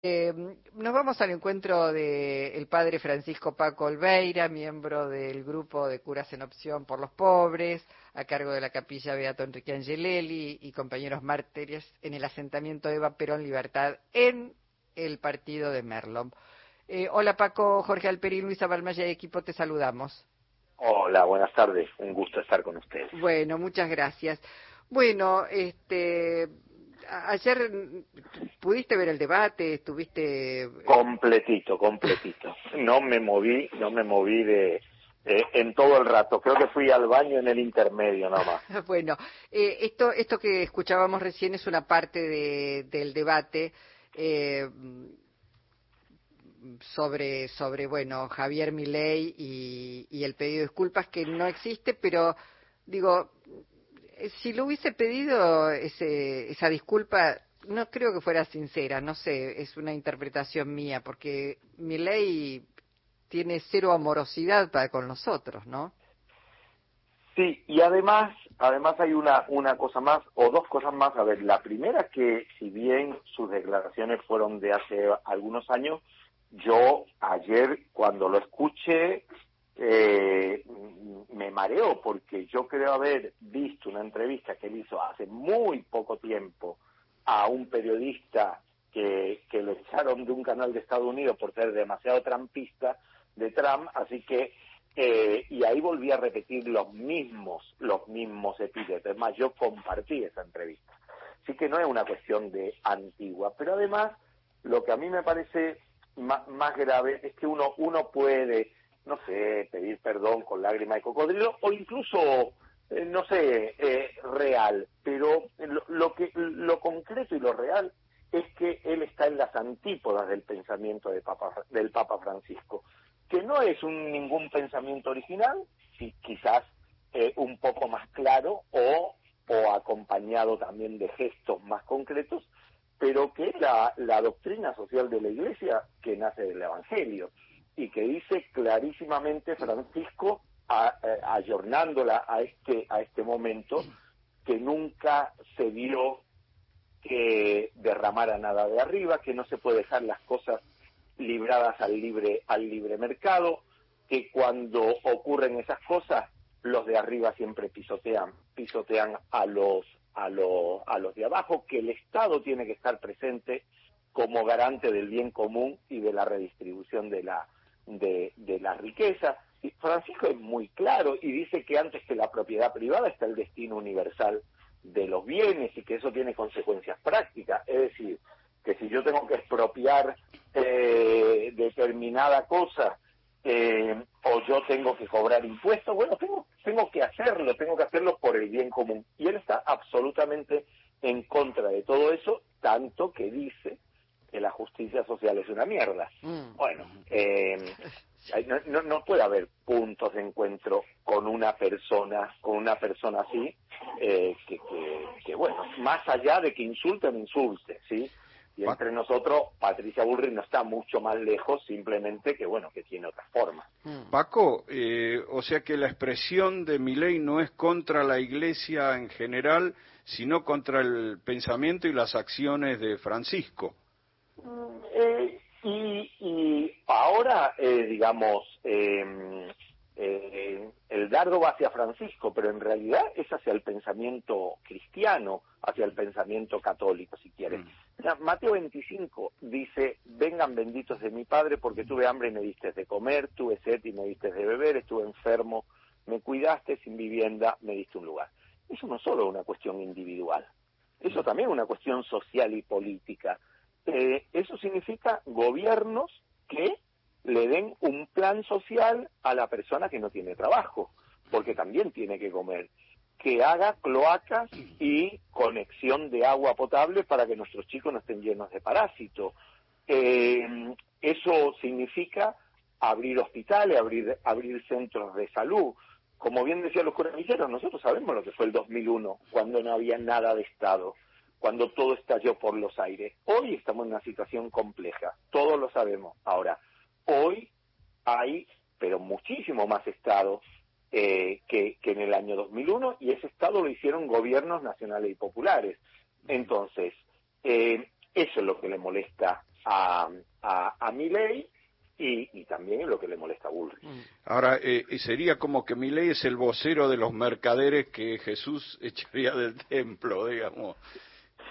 Eh, nos vamos al encuentro del padre Francisco Paco Olveira, miembro del grupo de curas en opción por los pobres, a cargo de la capilla Beato Enrique Angelelli y compañeros mártires en el asentamiento Eva Perón Libertad en el partido de Merlom. Eh, hola Paco, Jorge Alperín, Luisa Balmaya y equipo, te saludamos. Hola, buenas tardes, un gusto estar con ustedes. Bueno, muchas gracias. Bueno, este, ayer pudiste ver el debate, estuviste completito, completito. No me moví, no me moví de en todo el rato. Creo que fui al baño en el intermedio nomás. bueno, eh, esto esto que escuchábamos recién es una parte de, del debate. Eh, sobre sobre bueno Javier Milei y, y el pedido de disculpas que no existe pero digo eh, si lo hubiese pedido ese, esa disculpa, no creo que fuera sincera, no sé, es una interpretación mía, porque mi ley tiene cero amorosidad para con nosotros, ¿no? Sí, y además, además hay una, una cosa más, o dos cosas más. A ver, la primera que, si bien sus declaraciones fueron de hace algunos años, yo ayer cuando lo escuché eh, me mareo porque yo creo haber visto una entrevista que él hizo hace muy poco tiempo a un periodista que, que lo echaron de un canal de Estados Unidos por ser demasiado trampista de Trump, así que eh, y ahí volví a repetir los mismos, los mismos epítetos. Es más, yo compartí esa entrevista. Así que no es una cuestión de antigua, pero además lo que a mí me parece más, más grave es que uno, uno puede no sé, pedir perdón con lágrima de cocodrilo o incluso, eh, no sé, eh, real. Pero lo, que, lo concreto y lo real es que él está en las antípodas del pensamiento de Papa, del Papa Francisco, que no es un, ningún pensamiento original, quizás eh, un poco más claro o, o acompañado también de gestos más concretos, pero que es la, la doctrina social de la Iglesia que nace del Evangelio y que dice clarísimamente Francisco, eh, ayornándola a este, a este momento, que nunca se dio que derramara nada de arriba, que no se puede dejar las cosas libradas al libre, al libre mercado, que cuando ocurren esas cosas, los de arriba siempre pisotean, pisotean a los, a los, a los de abajo, que el Estado tiene que estar presente como garante del bien común y de la redistribución de la, de, la riqueza. Y Francisco es muy claro y dice que antes que la propiedad privada está el destino universal de los bienes y que eso tiene consecuencias prácticas. Es decir, que si yo tengo que expropiar eh, determinada cosa eh, o yo tengo que cobrar impuestos, bueno, tengo, tengo que hacerlo, tengo que hacerlo por el bien común. Y él está absolutamente en contra de todo eso, tanto que dice que la justicia social es una mierda. Mm. Bueno, eh, no, no, puede haber puntos de encuentro con una persona, con una persona así, eh, que, que, bueno, más allá de que insulte o no insulte, ¿sí? Y entre nosotros, Patricia Bullrich no está mucho más lejos, simplemente que, bueno, que tiene otra forma. Mm. Paco, eh, o sea que la expresión de mi ley no es contra la Iglesia en general, sino contra el pensamiento y las acciones de Francisco. Eh, y, y, eh, digamos, em, eh, el dardo va hacia Francisco, pero en realidad es hacia el pensamiento cristiano, hacia el pensamiento católico, si quieren. Mm. Mateo 25 dice, vengan benditos de mi Padre porque tuve hambre y me diste de comer, tuve sed y me diste de beber, estuve enfermo, me cuidaste sin vivienda, me diste un lugar. Eso no solo es una cuestión individual, eso también es una cuestión social y política. Eh, eso significa gobiernos que le den un plan social a la persona que no tiene trabajo, porque también tiene que comer, que haga cloacas y conexión de agua potable para que nuestros chicos no estén llenos de parásitos. Eh, eso significa abrir hospitales, abrir, abrir centros de salud. Como bien decían los coronilleros, nosotros sabemos lo que fue el 2001, cuando no había nada de Estado cuando todo estalló por los aires. Hoy estamos en una situación compleja, todos lo sabemos. Ahora, hoy hay, pero muchísimo más Estado eh, que, en el año 2001 y ese Estado lo hicieron gobiernos nacionales y populares. Entonces, eh, eso es lo que le molesta a, a, a Milei y, y, también lo que le molesta a Bullrich. Ahora, eh, sería como que Milei es el vocero de los mercaderes que Jesús echaría del templo, digamos.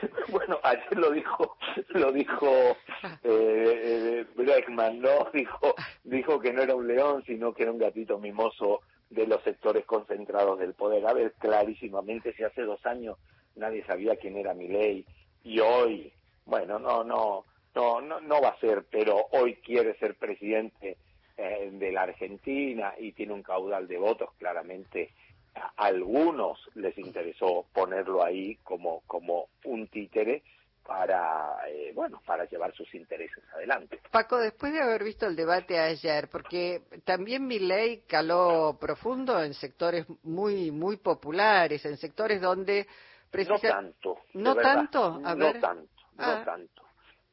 Bueno, ayer lo dijo, lo dijo eh, Breckman, ¿no? Dijo, dijo que no era un león, sino que era un gatito mimoso de los sectores concentrados del poder. A ver, clarísimamente, si hace dos años nadie sabía quién era Milei y hoy, bueno, no, no, no, no, no va a ser, pero hoy quiere ser presidente eh, de la Argentina y tiene un caudal de votos, claramente a algunos les interesó ponerlo ahí como, como un títere para eh, bueno para llevar sus intereses adelante. Paco, después de haber visto el debate ayer, porque también mi ley caló profundo en sectores muy muy populares, en sectores donde no tanto, no tanto, a no tanto, no ah. tanto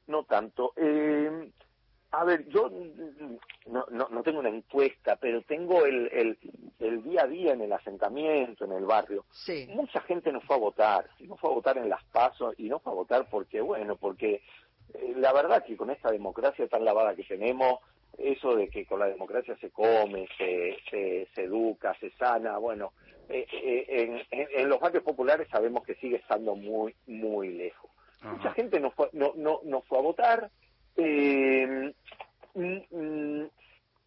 no tanto. Eh, a ver, yo no, no, no, tengo una encuesta, pero tengo el, el, el, día a día en el asentamiento, en el barrio. Sí. Mucha gente no fue a votar, no fue a votar en las pasos y no fue a votar porque, bueno, porque eh, la verdad que con esta democracia tan lavada que tenemos, eso de que con la democracia se come, se, se, se educa, se sana, bueno, eh, eh en, en, los barrios populares sabemos que sigue estando muy, muy lejos. Mucha gente no fue, no, no, no fue a votar. Eh, mm, mm,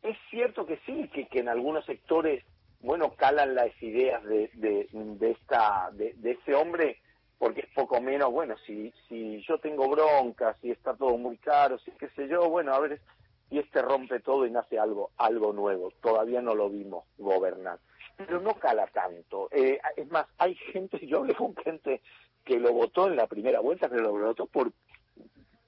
es cierto que sí, que, que en algunos sectores, bueno, calan las ideas de, de, de esta, de, de ese hombre, porque es poco menos, bueno, si, si yo tengo bronca, si está todo muy caro, si qué sé yo, bueno, a ver, y este rompe todo y nace algo, algo nuevo. Todavía no lo vimos gobernar. Pero no cala tanto. Eh, es más, hay gente, yo hablé con gente que lo votó en la primera vuelta, pero lo votó por,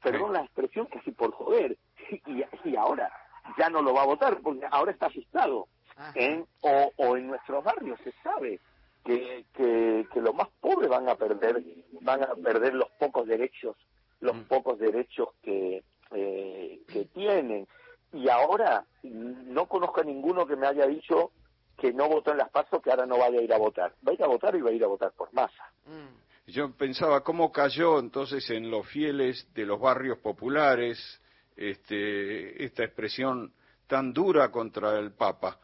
perdón la expresión, casi por joder. Y, y ahora ya no lo va a votar, porque ahora está asustado. ¿eh? O, o en nuestros barrios se sabe que, que, que los más pobres van a perder, van a perder los pocos derechos, los mm. pocos derechos que, eh, que tienen. Y ahora no conozco a ninguno que me haya dicho que no votó en las pasos que ahora no vaya a ir a votar. Va a ir a votar y va a ir a votar por masa. Mm. Yo pensaba cómo cayó entonces en los fieles de los barrios populares este, esta expresión tan dura contra el Papa.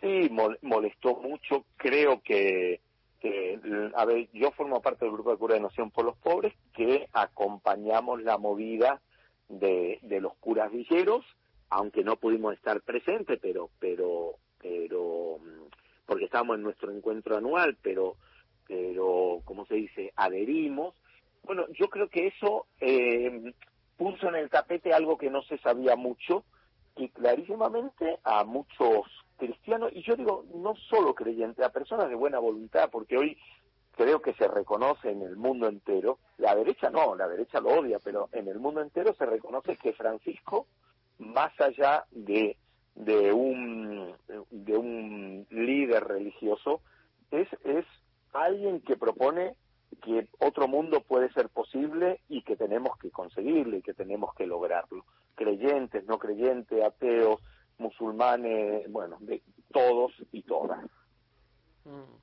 Sí, molestó mucho. Creo que, a ver, yo formo parte del grupo de cura de Noción por los Pobres que acompañamos la movida de, de los curas villeros, aunque no pudimos estar presentes, pero, pero, pero, mm, porque estábamos en nuestro encuentro anual, pero pero, como se dice, adherimos. Bueno, yo creo que eso eh, puso en el tapete algo que no se sabía mucho, y clarísimamente a muchos cristianos, y yo digo, no solo creyentes, a personas de buena voluntad, porque hoy creo que se reconoce en el mundo entero, la derecha no, la derecha lo odia, pero en el mundo entero se reconoce que Francisco, más allá de, de, un, de un líder religioso, es, es alguien que propone que otro mundo puede ser posible y que tenemos que conseguirlo y que tenemos que lograrlo. Creyentes, no creyentes, ateos, musulmanes, bueno, de todos y todas. Mm.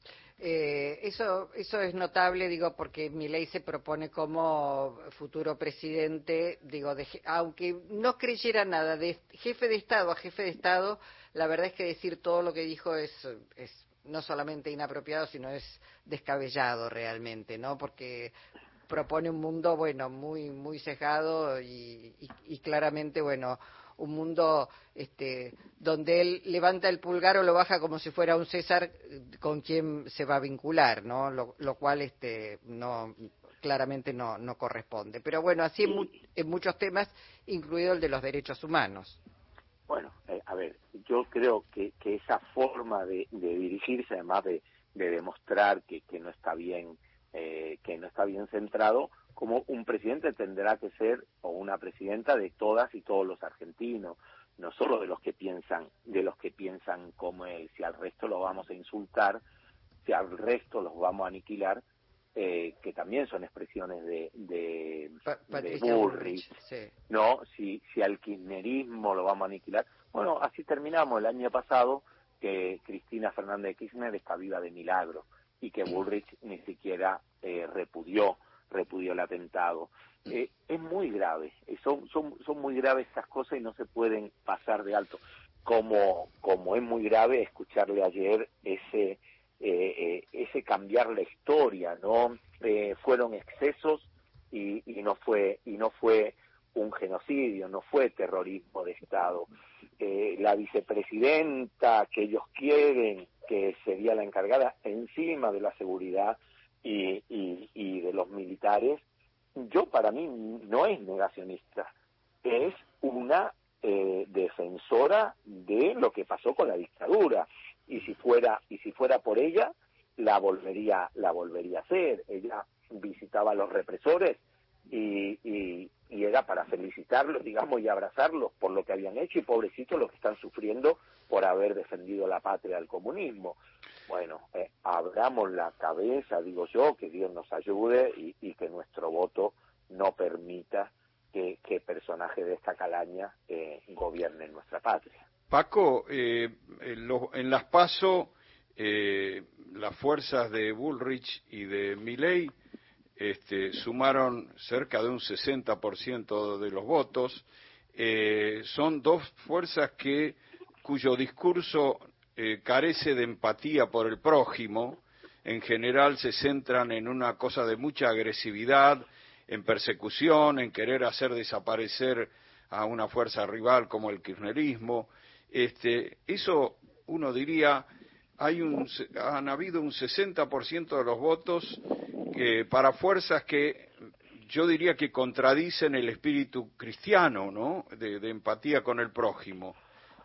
Eh, eso, eso es notable, digo, porque mi ley se propone como futuro presidente, digo, aunque no creyera nada, de jefe de Estado a jefe de Estado, la verdad es que decir todo lo que dijo es no solamente inapropiado, sino es descabellado realmente, ¿no? Porque propone un mundo, bueno, muy, muy cejado y, y, claramente, bueno, un mundo este, donde él levanta el pulgar o lo baja como si fuera un César con quien se va a vincular, ¿no? Lo, lo cual este, no, claramente no, no corresponde. Pero bueno, así en, en muchos temas, incluido el de los derechos humanos. Bueno, eh, a ver, yo creo que, que esa forma de, dirigirse, además de, demostrar que, que, no está bien, eh, que no está bien centrado, como un presidente tendrá que ser o una presidenta de todas y todos los argentinos, no solo de los que piensan, de los que piensan como él. Si al resto lo vamos a insultar, si al resto los vamos a aniquilar, eh, que también son expresiones de, de, Bullrich, ¿no? Si, si al kirchnerismo lo vamos a aniquilar. Bueno, así terminamos el año pasado que Cristina Fernández de Kirchner está viva de milagro y que Bullrich ni siquiera eh, repudió, repudió el atentado. eh, es muy grave. Son, son, son muy graves estas cosas y no se pueden pasar de alto. Como, como es muy grave escucharle ayer ese, ese cambiar la historia, ¿no? fueron excesos y, y no fue y no fue un genocidio, no fue terrorismo de Estado. Eh, la vicepresidenta que ellos quieren, que sería la encargada encima de la seguridad y, y, de los militares, yo para mí no es negacionista, es una eh, defensora de lo que pasó con la dictadura y si fuera y si fuera por ella la volvería la volvería a hacer. Ella visitaba a los represores y, y, era para felicitarlos, digamos, y abrazarlos por lo que habían hecho y pobrecitos los que están sufriendo por haber defendido la patria del comunismo. Bueno, eh, abramos la cabeza, digo yo, que Dios nos ayude y, que nuestro voto no permita que, personajes de esta calaña eh, gobiernen nuestra patria. Paco, eh, en, las PASO, eh, las fuerzas de Bullrich y de Milley este, sumaron cerca de un 60% de los votos. Eh, son dos fuerzas que cuyo discurso eh, carece de empatía por el prójimo. En general se centran en una cosa de mucha agresividad, en persecución, en querer hacer desaparecer a una fuerza rival como el kirchnerismo. Este, eso uno diría hay un, han habido un 60% de los votos que, para fuerzas que yo diría que contradicen el espíritu cristiano, ¿no? De, empatía con el prójimo.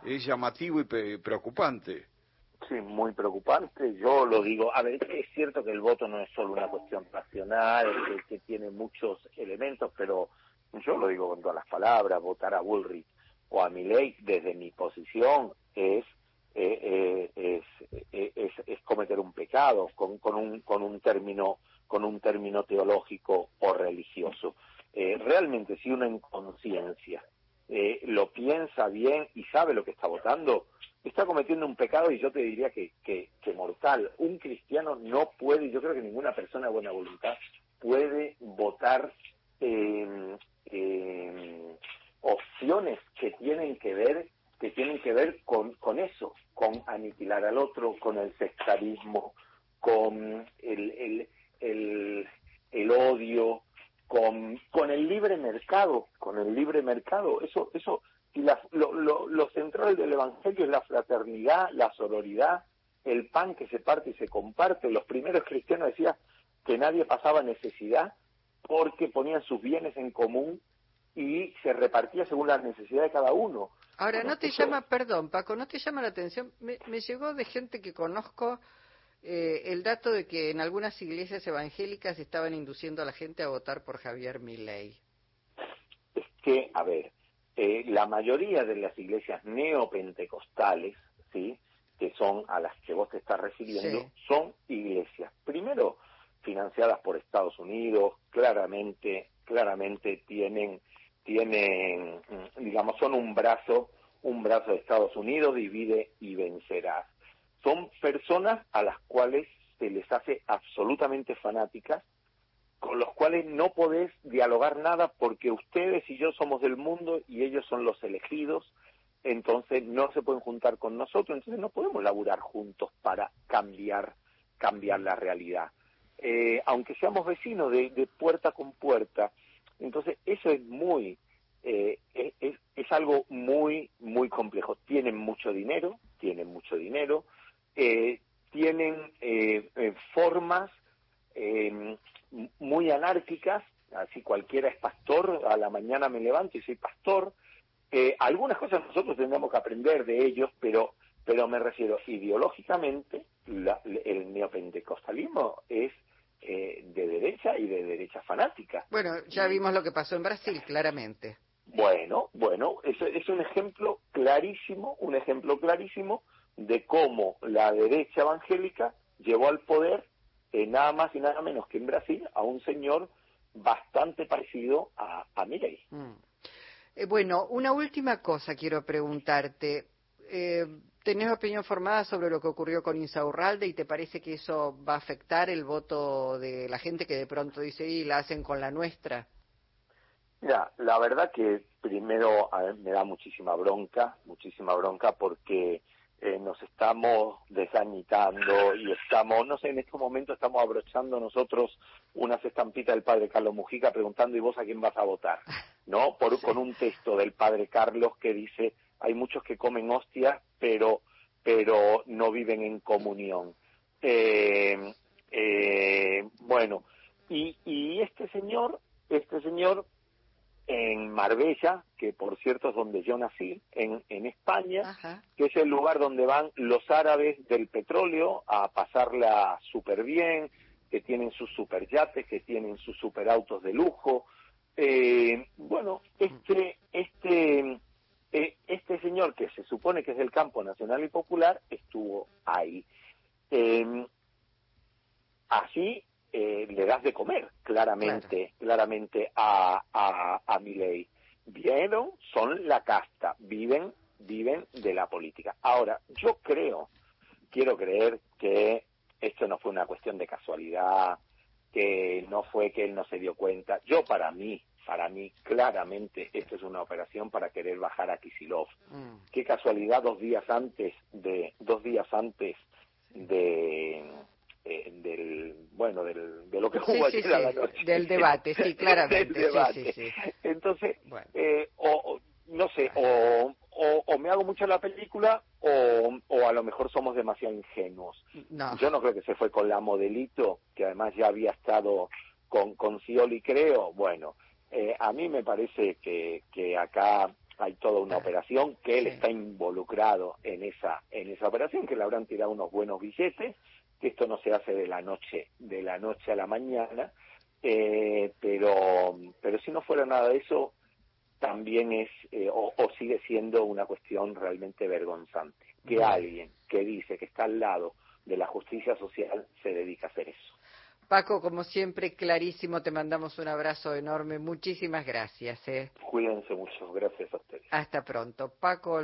Es llamativo y preocupante. Sí, muy preocupante. Yo lo digo, a ver, es cierto que el voto no es solo una cuestión pasional, que, que tiene muchos elementos, pero yo lo digo con todas las palabras, votar a Bullrich o a Milley desde mi posición es eh, eh, eh, es, es, cometer un pecado con, con, un, con, un término, con un término teológico o religioso. realmente si uno en conciencia lo piensa bien y sabe lo que está votando, está cometiendo un pecado y yo te diría que, que, que mortal. Un cristiano no puede, yo creo que ninguna persona de buena voluntad puede votar opciones tienen que ver que tienen que ver con, con eso, con aniquilar al otro, con el sectarismo, con el, el, el, odio, con, con el libre mercado, con el libre mercado. Eso, eso, y lo, lo, lo central del Evangelio es la fraternidad, la sororidad, el pan que se parte y se comparte. Los primeros cristianos decían que nadie pasaba necesidad porque ponían sus bienes en común y se repartía según la necesidad de cada uno. Ahora, ¿no te llama, perdón, Paco, no te llama la atención? Me, llegó de gente que conozco eh, el dato de que en algunas iglesias evangélicas estaban induciendo a la gente a votar por Javier Milei. Es que, a ver, eh, la mayoría de las iglesias neopentecostales, ¿sí?, que son a las que vos te estás refiriendo, son iglesias, primero, financiadas por Estados Unidos, claramente, claramente tienen tienen, digamos, son un brazo, un brazo de Estados Unidos, divide y vencerás. Son personas a las cuales se les hace absolutamente fanáticas, con los cuales no podés dialogar nada porque ustedes y yo somos del mundo y ellos son los elegidos, entonces no se pueden juntar con nosotros, entonces no podemos laburar juntos para cambiar, cambiar la realidad. Eh, aunque seamos vecinos de, de puerta con puerta, entonces, eso es muy, eh, es, es, algo muy, muy complejo. Tienen mucho dinero, tienen mucho dinero, eh, tienen eh, formas muy anárquicas, así cualquiera es pastor, a la mañana me levanto y soy pastor. algunas cosas nosotros tendremos que aprender de ellos, pero, pero me refiero ideológicamente, el neopentecostalismo es eh, de derecha y de derecha fanática. Bueno, ya vimos lo que pasó en Brasil, claramente. Bueno, bueno, es, es un ejemplo clarísimo, un ejemplo clarísimo de cómo la derecha evangélica llevó al poder eh, nada más y nada menos que en Brasil a un señor bastante parecido a, a Milei. Mm. Eh, bueno, una última cosa quiero preguntarte. Eh, ¿Tenés opinión formada sobre lo que ocurrió con Insaurralde y te parece que eso va a afectar el voto de la gente que de pronto dice, y la hacen con la nuestra? Mira, la verdad que primero me da muchísima bronca, muchísima bronca porque eh, nos estamos desanitando y estamos, no sé, en este momento estamos abrochando nosotros unas estampitas del padre Carlos Mujica preguntando ¿y vos a quién vas a votar? ¿No? Por, Con un texto del padre Carlos que dice hay muchos que comen hostias pero, pero no viven en comunión. Eh, eh, bueno, y, y este señor, este señor en Marbella, que por cierto es donde yo nací, en, en España, que es el lugar donde van los árabes del petróleo a pasarla súper bien, que tienen sus superyates, que tienen sus superautos de lujo. Eh, bueno, este, este, eh, este señor que se supone que es del campo nacional y popular estuvo ahí. Eh, así eh, le das de comer claramente, claramente a, a, a ley. Vieron, son la casta, viven, viven de la política. Ahora, yo creo, quiero creer que esto no fue una cuestión de casualidad, que no fue que él no se dio cuenta. Yo para mí, para mí, claramente, esto es una operación para querer bajar a Kisilov. Mm. Qué casualidad dos días antes de, dos días antes de, eh, del bueno del, de lo que hubo ayer la noche. del debate sí claramente del debate. entonces eh, o, no sé o, o, me hago mucho la película o, o a lo mejor somos demasiado ingenuos. Yo no creo que se fue con la modelito que además ya había estado con con Scioli creo. Bueno eh, a mí me parece que que acá hay toda una operación que él está involucrado en esa en esa operación que le habrán tirado unos buenos billetes que esto no se hace de la noche de la noche a la mañana eh, pero pero si no fuera nada de eso también es eh, o, sigue siendo una cuestión realmente vergonzante que alguien que dice que está al lado de la justicia social se dedica a hacer eso Paco, como siempre, clarísimo, te mandamos un abrazo enorme. Muchísimas gracias. ¿eh? Cuídense mucho, gracias a ustedes. Hasta pronto. Paco